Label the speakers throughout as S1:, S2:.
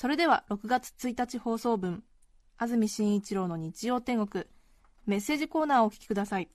S1: それでは6月1日放送分安住紳一郎の日曜天国メッセージコーナーをお聞きください。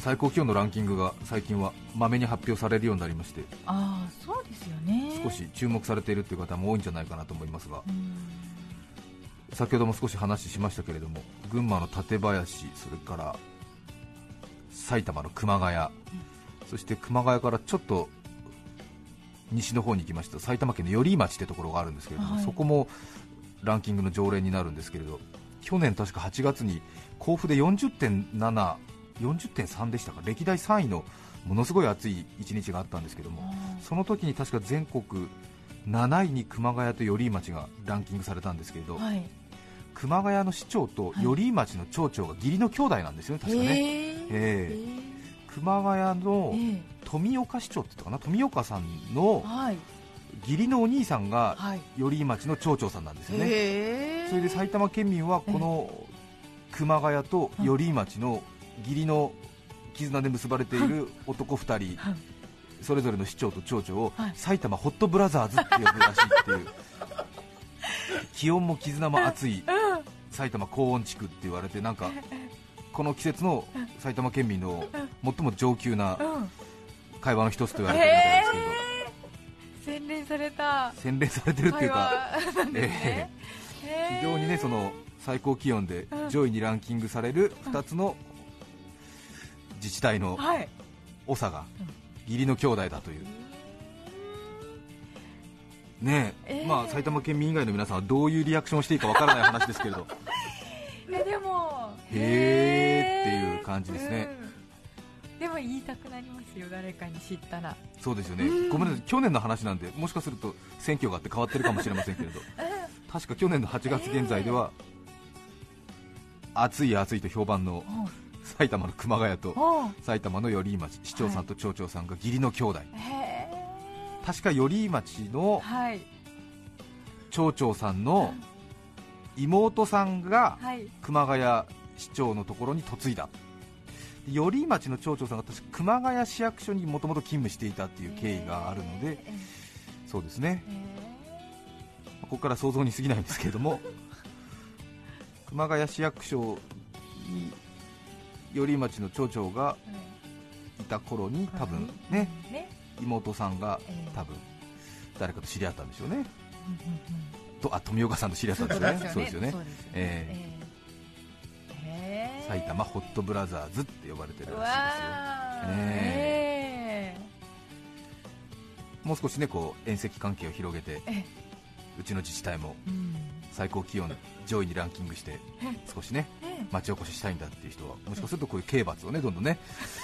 S2: 最高気温のランキングが最近はまめに発表されるようになりまして
S3: ああそうですよね。
S2: 少し注目されているという方も多いんじゃないかなと思いますが
S3: うん。
S2: 先ほども少し話しましたけれども群馬の館林それから埼玉の熊谷。そして熊谷からちょっと西の方に行きました。埼玉県の寄居町ってところがあるんですけれども、
S3: はい。
S2: そこもランキングの常連になるんですけれど去年確か8月に甲府で40.7 40.3でしたか？歴代3位のものすごい暑い一日があったんですけどもその時に確か全国7位に熊谷と寄居町がランキングされたんですけれど、
S3: はい
S2: 熊谷の市長と
S3: はい。
S2: 寄居町の町長が義理の兄弟なんですよね、確かね。
S3: へ
S2: え
S3: え。
S2: え熊谷の
S3: え
S2: 富岡市長って言ったかな、富岡さんの
S3: はい。
S2: 義理のお兄さんが
S3: はい。
S2: 寄居町の町長さんなんですよね。それで埼玉県民はこの熊谷と寄居町の義理の絆で結ばれている男2人、
S3: はい。
S2: それぞれの市長と町長を
S3: はい。
S2: 埼玉ホットブラザーズって呼ぶらしいっていう、気温も絆も熱い埼玉高温地区って言われて、なんか この季節の埼玉県民の最も上級な
S3: うん。
S2: 会話の一つと言われてるみたいですけど、
S3: 洗練された。
S2: 洗練されてるっていうか、
S3: ね。
S2: え
S3: へえ
S2: 非常にねその最高気温で上位にランキングされる2つの自治体の
S3: はい。
S2: 長が義理の兄弟だという。ねえ
S3: えー。
S2: まあ、埼玉県民以外の皆さんはどういうリアクションをしていいかわからない話ですけれど。
S3: えでも。
S2: へーっていう感じですね。
S3: うん。でも言いたくなりますよ誰かに知ったら。
S2: そうですよね、
S3: うん。
S2: ごめんなさい。去年の話なんでもしかすると選挙があって変わってるかもしれませんけれど。確か去年の8月現在では、暑い暑いと評判の埼玉の熊谷と埼玉の寄居町市長さんと町長さんが義理の兄弟、確か寄居町の
S3: はい。
S2: 町長さんの妹さんが
S3: はい。
S2: 熊谷市長のところに嫁いだ。寄居町の町長さんが確か熊谷市役所にもともと勤務していたっていう経緯があるので、
S3: へ
S2: そうですね。
S3: え
S2: ここから想像に過ぎないんですけれども 熊谷市役所に寄居町の町長がいた頃に多分ね
S3: ね
S2: 妹さんが
S3: ええ。
S2: 多分誰かと知り合ったんでしょうね。とあ富岡さんと知り合ったんですよね。そうですよね。埼玉ホットブラザーズって呼ばれてる
S3: う
S2: らしいですよ。もう少しねこう縁石関係を広げて
S3: え
S2: うちの自治体も最高気温上位にランキングして少しね
S3: え。
S2: 町おこししたいんだっていう人はもしかするとこういう刑罰をねどんどんね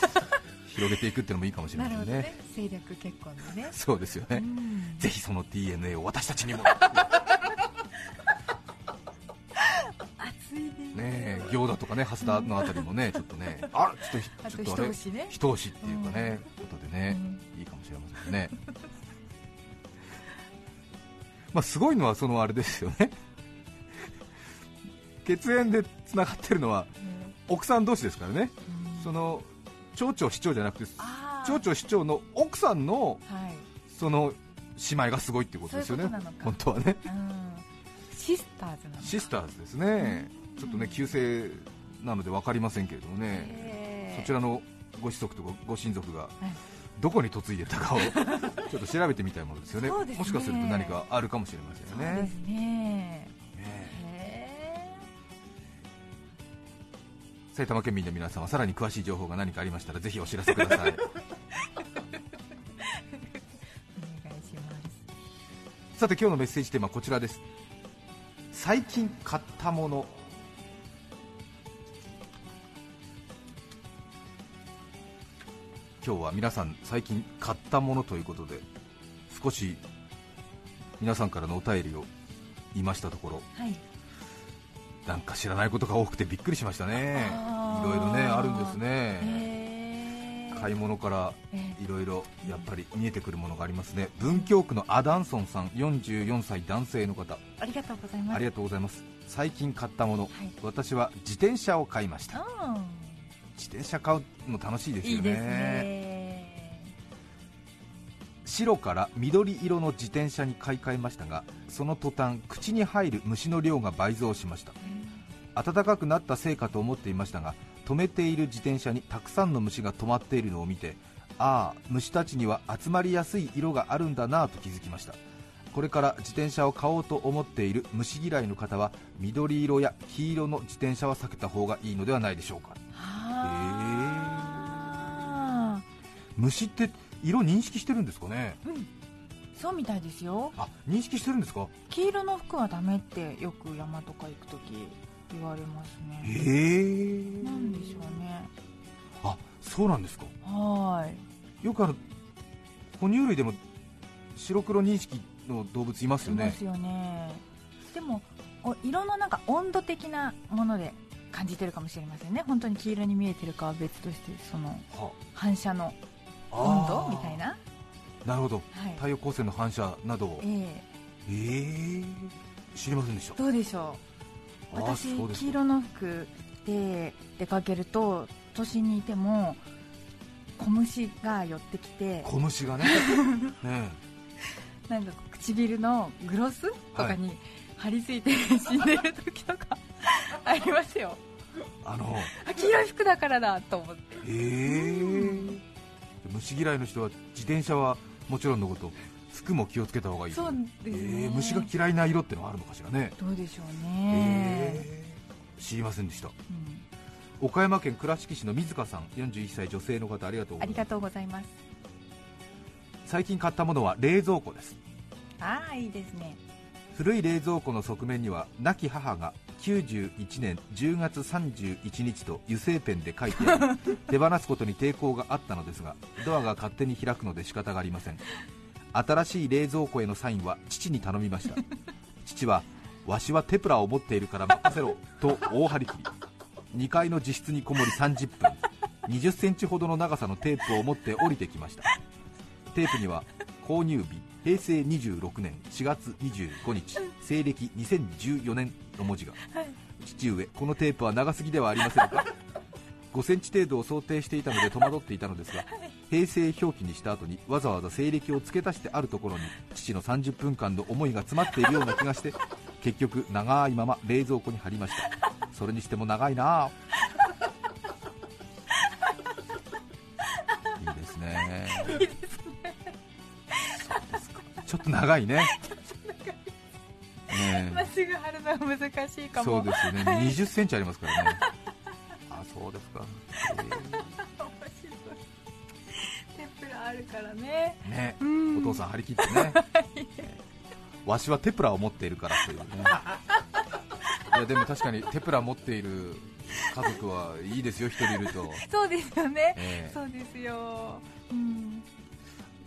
S2: 広げていくっていうのもいいかもしれませんね。
S3: ね。政略結婚でね。
S2: そうですよね、
S3: うん。
S2: ぜひその DNA を私たちにも。ね。え行田とかね蓮田のあたりもねちょっとね あちょっ
S3: あと
S2: とちょっとあれ？
S3: 一押しね。
S2: しっていうかね、ことでね、いいかもしれませんね。まあすごいのはそのあれですよね。血縁でつながってるのは奥さん同士ですからね。その町長市長じゃなくて町長市長の奥さんの
S3: はい。
S2: その姉妹がすごいってことですよね。本当はね。
S3: うん。シスターズなのか。
S2: シスターズですね。ちょっとね旧姓なので分かりませんけれどもね。そちらのご子息とごご親族が
S3: はい。
S2: どこに嫁いでたかを ちょっと調べてみたいものですよね。
S3: ね。
S2: もしかすると何かあるかもしれませんよね埼玉県民の皆さんはさらに詳しい情報が何かありましたらぜひお知らせください。
S3: ー お願いします。
S2: さて今日のメッセージテーマはこちらです。最近買ったもの。今日は皆さん最近買ったものということで少し皆さんからのお便りを言いましたところ。
S3: はい
S2: なんか知らないことが多くてびっくりしましたね。いろいろねあるんですね。買い物から
S3: え
S2: いろいろやっぱり見えてくるものがありますね。文京区のアダンソンさん44歳男性の方。
S3: ありがとうございます。
S2: ありがとうございます。最近買ったもの、
S3: はい。
S2: 私は自転車を買いました。
S3: あ
S2: 自転車買うの楽しいですよね。
S3: ーいいね。
S2: 白から緑色の自転車に買い替えましたがその途端口に入る虫の量が倍増しました暖かくなったせいかと思っていましたが止めている自転車にたくさんの虫が止まっているのを見てああ虫たちには集まりやすい色があるんだなぁと気づきました。これから自転車を買おうと思っている虫嫌いの方は緑色や黄色の自転車は避けた方がいいのではないでしょうか。
S3: は
S2: 虫って色認識してるんですかね？
S3: ーうん。そうみたいですよ。
S2: あ認識してるんですか？
S3: 黄色の服はダメってよく山とか行くとき言われます
S2: へ
S3: ね
S2: え
S3: なんでしょうね。
S2: あそうなんですか。
S3: はーい。
S2: よくあの哺乳類でも白黒認識の動物いますよね。
S3: いますよね。でもお色のなんか温度的なもので感じてるかもしれませんね。本当に黄色に見えてるかは別としてその
S2: は。
S3: 反射の
S2: あ
S3: 温度みたいな。
S2: なるほど。
S3: はい。
S2: 太陽光線の反射などを。
S3: え
S2: え。ー、知りませんでした。
S3: えどうでしょう私黄色の服で出かけると都心にいても小虫が寄ってきて
S2: 小虫がね。ね
S3: なんか唇のグロスとかに張り付いて死んでる時とかありますよ。
S2: えあの
S3: あ黄色い服だからだと思って。
S2: えー、虫嫌いの人は自転車はもちろんのこと服も気をつけた方がいい
S3: そうです
S2: え
S3: ね、
S2: ー、虫が嫌いな色ってのはあるのかしらね。
S3: どうでしょう
S2: え
S3: ね、
S2: ー、知りませんでした。
S3: うん
S2: 岡山県倉敷市の水香さん41歳女性の方ありがとうございます。
S3: ありがとうございます。
S2: 最近買ったものは冷蔵庫です。
S3: ああいいですね。
S2: 古い冷蔵庫の側面には亡き母が91年10月31日と油性ペンで書いてあり 手放すことに抵抗があったのですがドアが勝手に開くので仕方がありません新しい冷蔵庫へのサインは父に頼みました。父はわしはテプラを持っているから任せろと大張り切り。2階の自室にこもり30分20センチほどの長さのテープを持って降りてきました。テープには購入日平成26年4月25日西暦2014年の文字が、父上このテープは長すぎではありませんか？5センチ程度を想定していたので戸惑っていたのですが平成表記にした後にわざわざ西暦を付け足してあるところに父の30分間の思いが詰まっているような気がして 結局長いまま冷蔵庫に貼りました。それにしても長いなあ。いいですね。いいですね。そうですか。ちょっと長いね。ね
S3: まっすぐ貼るのは難しいかも。
S2: そうですよね、20センチありますからね。あそうですか、
S3: 面白あるからね。
S2: えーね。
S3: うん。
S2: お父さん張り切ってね、わしはテプラを持っているからというね。いやでも確かにテプラ持っている家族はいいですよ一人いると、
S3: そうですよね。
S2: え
S3: そうですよ。うん。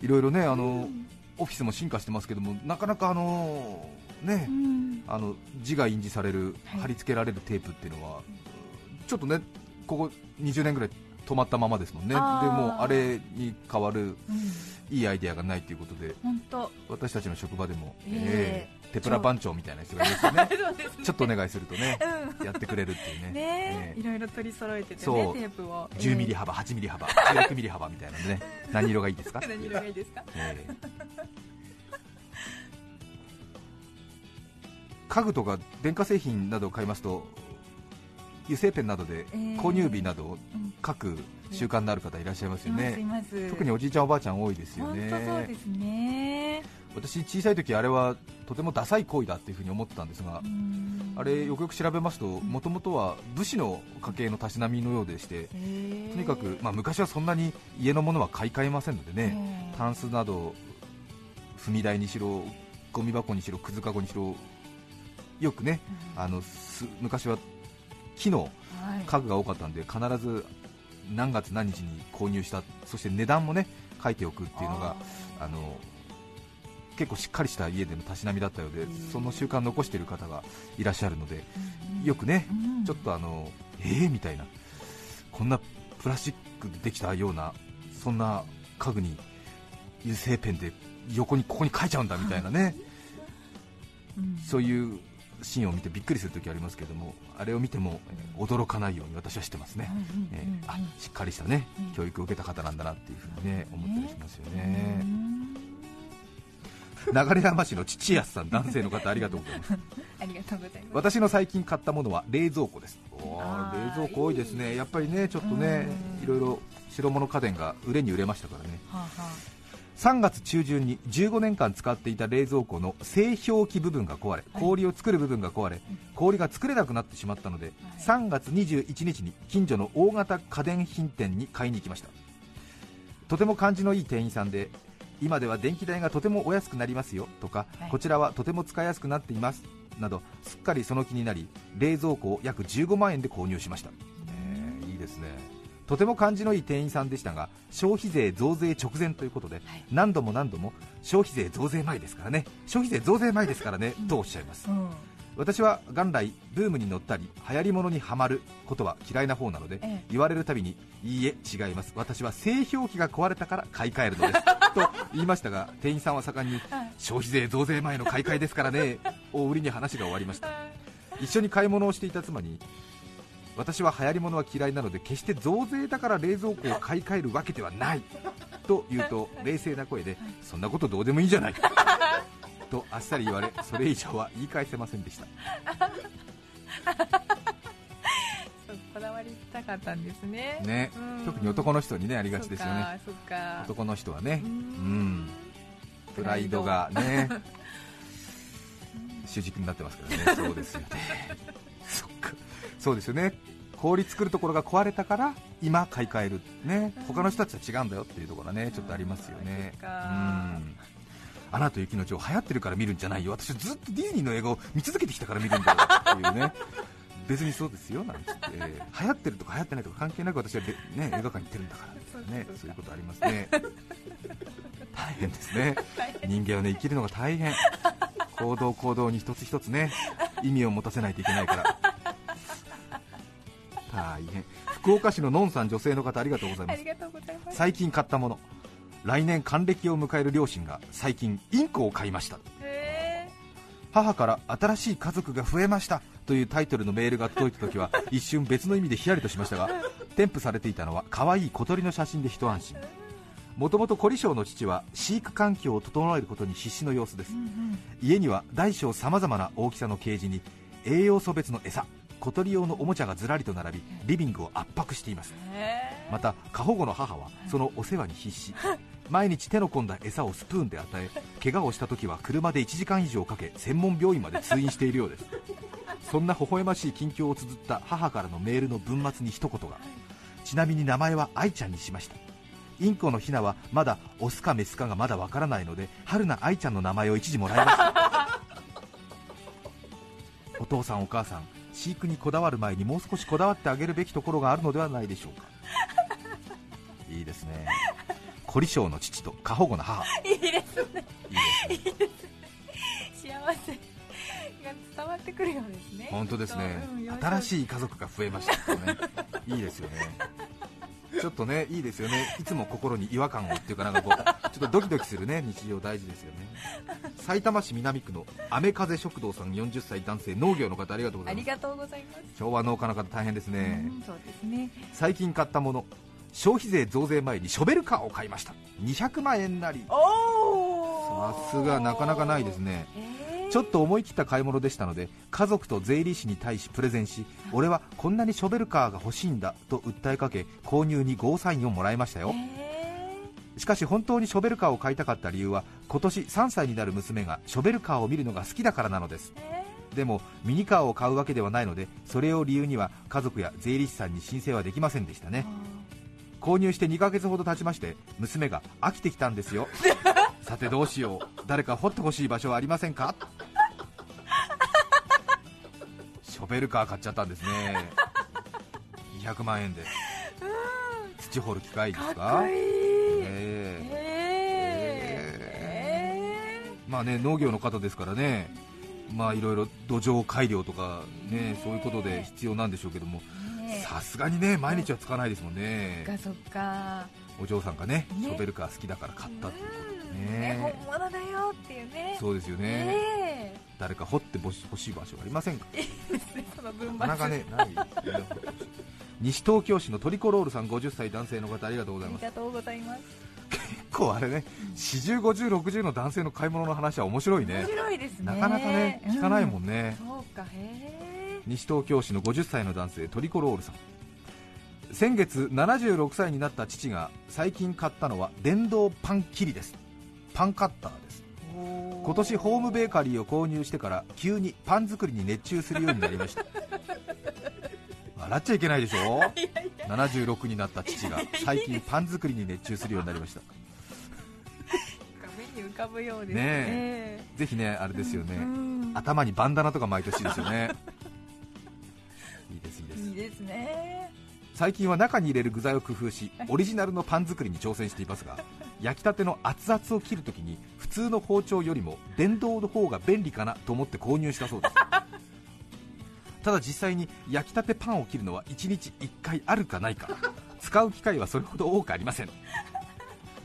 S2: ーいろいろねあのオフィスも進化してますけどもなかなかあのね、
S3: うん。
S2: あの字が印字される、
S3: はい。
S2: 貼り付けられるテープっていうのは、ちょっとね、ここ20年ぐらい止まったままですもんね、でもうあれに代わる
S3: うん。
S2: いいアイデアがないということで、
S3: 本当。
S2: 私たちの職場でも、
S3: え
S2: えーテプラ番長みたいな人がいますよね、
S3: そう。ですね。
S2: ちょっとお願いするとね、
S3: うん。
S2: やってくれるっていうね、
S3: いろいろ取り揃えててね
S2: そう。
S3: テープを。
S2: ー。10ミリ幅、8ミリ幅、16ミリ幅みたいなね、何色がいいですか？
S3: えー何色がいいですか？
S2: えー。家具とか電化製品などを買いますと油性ペンなどで
S3: えー。
S2: 購入日などを
S3: うん。
S2: 書く習慣のある方いらっしゃいますよ
S3: いますい
S2: ね
S3: ます。
S2: 特におじいちゃんおばあちゃん多いですよ
S3: 本
S2: ね
S3: 当そうですね。
S2: 私小さい時あれはとてもダサい行為だっていうふうに思ってたんですが
S3: うん。
S2: あれよくよく調べますともともとは武士の家系のたしなみのようでしてとにかく、まあ、昔はそんなに家のものは買い替えませんのでね、
S3: えー
S2: タンスなど踏み台にしろゴミ箱にしろくずかごにしろよくね
S3: うん。
S2: あのす昔は木の
S3: はい。
S2: 家具が多かったんで必ず何月何日に購入したそして値段もね書いておくっていうのがあの結構しっかりした家でのたしなみだったようでその習慣残している方がいらっしゃるのでよくね
S3: うん。
S2: ちょっとあのえー？みたいなこんなプラスチックでできたようなそんな家具に油性ペンで横にここに書いちゃうんだみたいなね。
S3: うん。
S2: そういうシーンを見てびっくりするときありますけどもあれを見てもえー驚かないように私はしてますね、えーあしっかりしたね
S3: うん。
S2: 教育を受けた方なんだなっていうふうにね思ったりしますよ
S3: う
S2: ね
S3: ん。
S2: 流山市の父安さん男性の方ありがとうございます。
S3: ありがとうございます。
S2: 私の最近買ったものは冷蔵庫です。お冷蔵庫多いですね。やっぱりねちょっとね
S3: うん。
S2: いろいろ白物家電が売れに売れましたからね。
S3: はあは
S2: 3月中旬に15年間使っていた冷蔵庫の製氷機部分が壊れ氷を作る部分が壊れ氷が作れなくなってしまったので3月21日に近所の大型家電品店に買いに行きました。とても感じのいい店員さんで今では電気代がとてもお安くなりますよとか、
S3: はい。
S2: こちらはとても使いやすくなっていますなどすっかりその気になり冷蔵庫を約15万円で購入しました、えー。いいですねとても感じのいい店員さんでしたが消費税増税直前ということで、
S3: はい。
S2: 何度も何度も消費税増税前ですからね。消費税増税前ですからね、とおっしゃいます。
S3: うん。
S2: 私は元来ブームに乗ったり流行り物にはまることは嫌いな方なので、
S3: ええ。
S2: 言われるたびにいいえ違います。私は製氷機が壊れたから買い替えるのです。と言いましたが店員さんは盛んに消費税増税前の買い替えですからね を売りに話が終わりました。一緒に買い物をしていた妻に私は流行り物は嫌いなので決して増税だから冷蔵庫を買い替えるわけではない。と言うと冷静な声でそんなことどうでもいいんじゃない。とあっさり言われそれ以上は言い返せませんでした。
S3: こだわりたかったんですね。
S2: ね。
S3: うん。
S2: 特に男の人にねありがちですよね。男の人はね
S3: う
S2: うん。んプライドがね。主軸になってますからね。そうですよねそうですよね。氷作るところが壊れたから今買い替える。ね。他の人たちは違うんだよっていうところがねちょっとありますよね。うん。アナと雪の女王流行ってるから見るんじゃないよ。私ずっとディズニーの映画を見続けてきたから見るんだよっていうね。別にそうですよなんつって。流行ってるとか流行ってないとか関係なく私はで、ね、映画館に行ってるんだからねそういうことありますね。大変ですね。人間はね生きるのが大変。行動行動に一つ一つね意味を持たせないといけないから大変。福岡市ののんさん女性の方ありがとうございます。最近買ったもの。来年還暦を迎える両親が最近インコを買いました。
S3: へ
S2: 母から新しい家族が増えました。というタイトルのメールが届いた時は 一瞬別の意味でヒヤリとしましたが 添付されていたのは可愛い小鳥の写真で一安心もともと凝り性の父は飼育環境を整えることに必死の様子です。家には大小さまざまな大きさのケージに栄養素別の餌小鳥用のおもちゃがずらりと並びリビングを圧迫しています。また過保護の母はそのお世話に必死。毎日手の込んだ餌をスプーンで与え怪我をした時は車で1時間以上かけ専門病院まで通院しているようです。そんな微笑ましい近況を綴った母からのメールの文末に一言が。ちなみに名前は愛ちゃんにしました。インコのヒナはまだオスかメスかがまだわからないので春菜愛ちゃんの名前を一時もらいました。お父さんお母さん飼育にこだわる前にもう少しこだわってあげるべきところがあるのではないでしょうか。いいですね。凝り性の父と過保護な母。
S3: ーいいですね。
S2: いいですね。
S3: 幸せが伝わってくるようですね。
S2: 本当ですね。
S3: うん
S2: 新しい家族が増えましたね。いいですよね。ちょっとねいいですよね。いつも心に違和感をっていうかなんかこうちょっとドキドキするね。日常大事ですよね埼玉市南区の雨風食堂さん40歳男性農業の方ありがとうございます。
S3: ありがとうございます。
S2: 昭和農家の方大変ですね。
S3: うんそうですね。
S2: 最近買ったもの消費税増税前にショベルカーを買いました。200万円なり。
S3: お
S2: さすがなかなかないですね。ちょっと思い切った買い物でしたので家族と税理士に対しプレゼンし俺はこんなにショベルカーが欲しいんだと訴えかけ購入にゴーサインをもらいましたよ。しかし本当にショベルカーを買いたかった理由は今年3歳になる娘がショベルカーを見るのが好きだからなのです。でもミニカーを買うわけではないのでそれを理由には家族や税理士さんに申請はできませんでしたね。購入して2ヶ月ほど経ちまして娘が飽きてきたんですよ。さてどうしよう。誰か掘ってほしい場所はありませんか？ショベルカー買っちゃったんですね。200万円で。土掘る機械ですか
S3: かっこいい
S2: え
S3: ええ
S2: まあね農業の方ですからねまあいろいろ土壌改良とかねそういうことで必要なんでしょうけども
S3: ね。
S2: さすがにね毎日はつかないですもんね。
S3: そっかそっか。
S2: お嬢さんがね
S3: ね。
S2: ショベルカー好きだから買ったっていうことで
S3: うん
S2: ね。
S3: 本物だよっていうね。
S2: そうですよね。
S3: ね。
S2: 誰か掘ってほし欲しい場所ありませんか？なかなかねない西東京市のトリコロールさん50歳男性の方ありがとうございます。
S3: ありがとうございます。
S2: 結構あれね405060の男性の買い物の話は面白いね。
S3: 面白いですね。
S2: なかなかね聞かないもんね、
S3: うんそうかへえ
S2: 西東京市の50歳の男性トリコロールさん。先月76歳になった父が最近買ったのは電動パン切りです。パンカッターです。今年ホームベーカリーを購入してから急にパン作りに熱中するようになりました。笑っちゃいけないでしょ？76になった父が最近パン作りに熱中するようになりました
S3: かぶようです
S2: ね。
S3: ね
S2: ぜひねあれですよね、
S3: うん
S2: 頭にバンダナとか巻いてほしいですよね。いいですいいです。
S3: いいですね。
S2: 最近は中に入れる具材を工夫しオリジナルのパン作りに挑戦していますが焼きたての熱々を切るときに普通の包丁よりも電動の方が便利かなと思って購入したそうです。ただ実際に焼きたてパンを切るのは1日1回あるかないか。使う機会はそれほど多くありません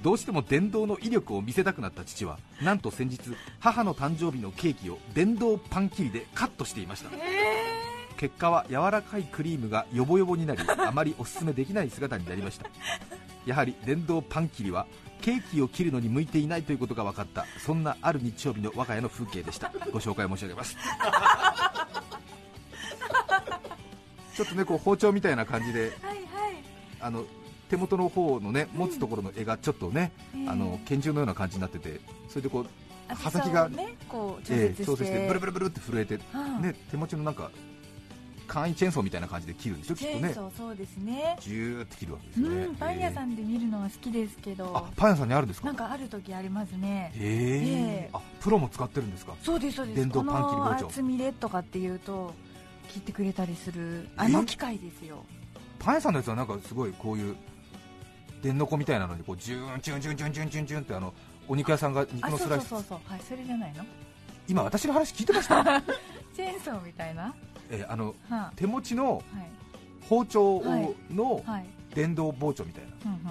S2: どうしても電動の威力を見せたくなった父はなんと先日母の誕生日のケーキを電動パン切りでカットしていました。結果は柔らかいクリームがヨボヨボになりあまりおすすめできない姿になりました。やはり電動パン切りはケーキを切るのに向いていないということが分かったそんなある日曜日の我が家の風景でした。ご紹介申し上げます。ちょっとねこう包丁みたいな感じで
S3: はいはい。
S2: あの手元の方のね持つところの絵がちょっとね、
S3: ええ。
S2: あの拳銃のような感じになっててそれでこう
S3: あ
S2: 刃先が
S3: ねこう調
S2: え
S3: 節して,、
S2: え調整してブルブルブルって震えて、
S3: はあ。
S2: ね、手持ちのなんか簡易チェーンソーみたいな感じで切るんでしょ？きっとね。
S3: そうですね。
S2: ジューって切るわけですね、
S3: んパン屋さ
S2: え
S3: んで見るのは好きですけ
S2: え
S3: ど。
S2: あパン屋さんにあるんですか？
S3: なんかある時ありますね。
S2: へえ。
S3: ええ。
S2: あプロも使ってるんですか？
S3: そうですそうです。
S2: 電動パン切り包丁。
S3: 厚みでとかっていうと切ってくれたりするあの機械ですよ。
S2: パン屋さんのやつはなんかすごいこういう電の子みたいなのにこうジューンジュンジュンジュンジュンジュンジュンってあのお肉屋さんが肉のスライス。
S3: そうそうそうはいそれじゃないの？
S2: 今私の話聞いてました、
S3: チェーンソーみたいな？
S2: えーあの
S3: は
S2: 手持ちの
S3: い。
S2: 包丁の
S3: はい。
S2: 電動包丁みたいな。
S3: うん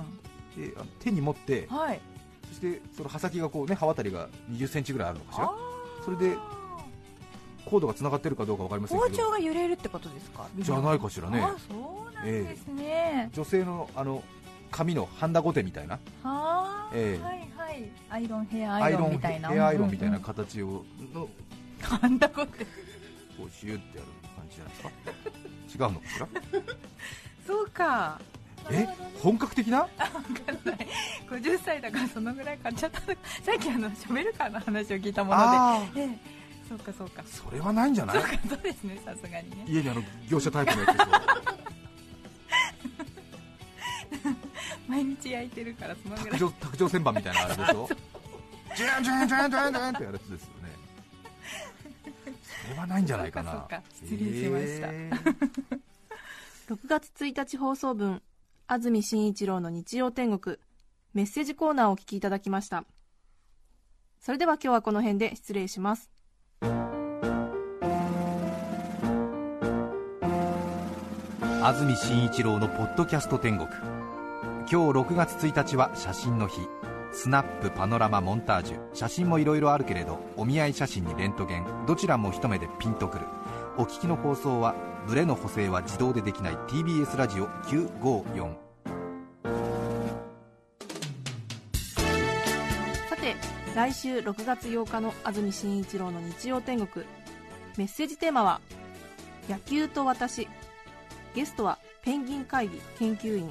S2: であの手に持って
S3: うんはい。
S2: そしてその刃先がこうね刃渡りが20センチぐらいあるのかしら？
S3: あ
S2: それでコードがつながってるかどうかわかりません
S3: 包
S2: けど。
S3: 丁が揺れるってことですか？
S2: じゃないかしらね。
S3: あそうなんですね、
S2: 女性のあの紙のハンダゴテみたいな。
S3: はあ、
S2: ええ。
S3: はいはい。アイロンヘアアイロンみたいな。
S2: ヘアアイロンみたいな
S3: うん
S2: 形をの。
S3: うんなんだこ
S2: うシューってやる感じじゃないですか？違うのかしら？
S3: そうか。
S2: え？本格的な？
S3: わかんない。50歳だからそのぐらい買っちゃった。の さっきあのショベルカーの話を聞いたもの
S2: あ
S3: でええ。そうかそうか。
S2: あそれはないんじゃない？
S3: そうかそうですねさすがにね。
S2: 家にあの業者タイプのやつ
S3: 焼いてるからそのぐらい。
S2: 卓上卓上旋盤みたいなあれでしょ？ジュンジュンジュンジュンジュンってやるやつですよね。それはないんじゃないかな。
S3: そうかそうか。失礼しました。
S2: えー
S1: 6月1日放送分安住紳一郎の日曜天国メッセージコーナーをお聞きいただきました。それでは今日はこの辺で失礼します。
S2: 安住紳一郎のポッドキャスト天国今日6月1日は写真の日。スナップパノラマモンタージュ。写真もいろいろあるけれどお見合い写真にレントゲン。どちらも一目でピンとくる。お聞きの放送はブレの補正は自動でできない。TBS ラジオ954
S1: さて来週6月8日の安住紳一郎の日曜天国。メッセージテーマは「野球と私」ゲストはペンギン会議研究員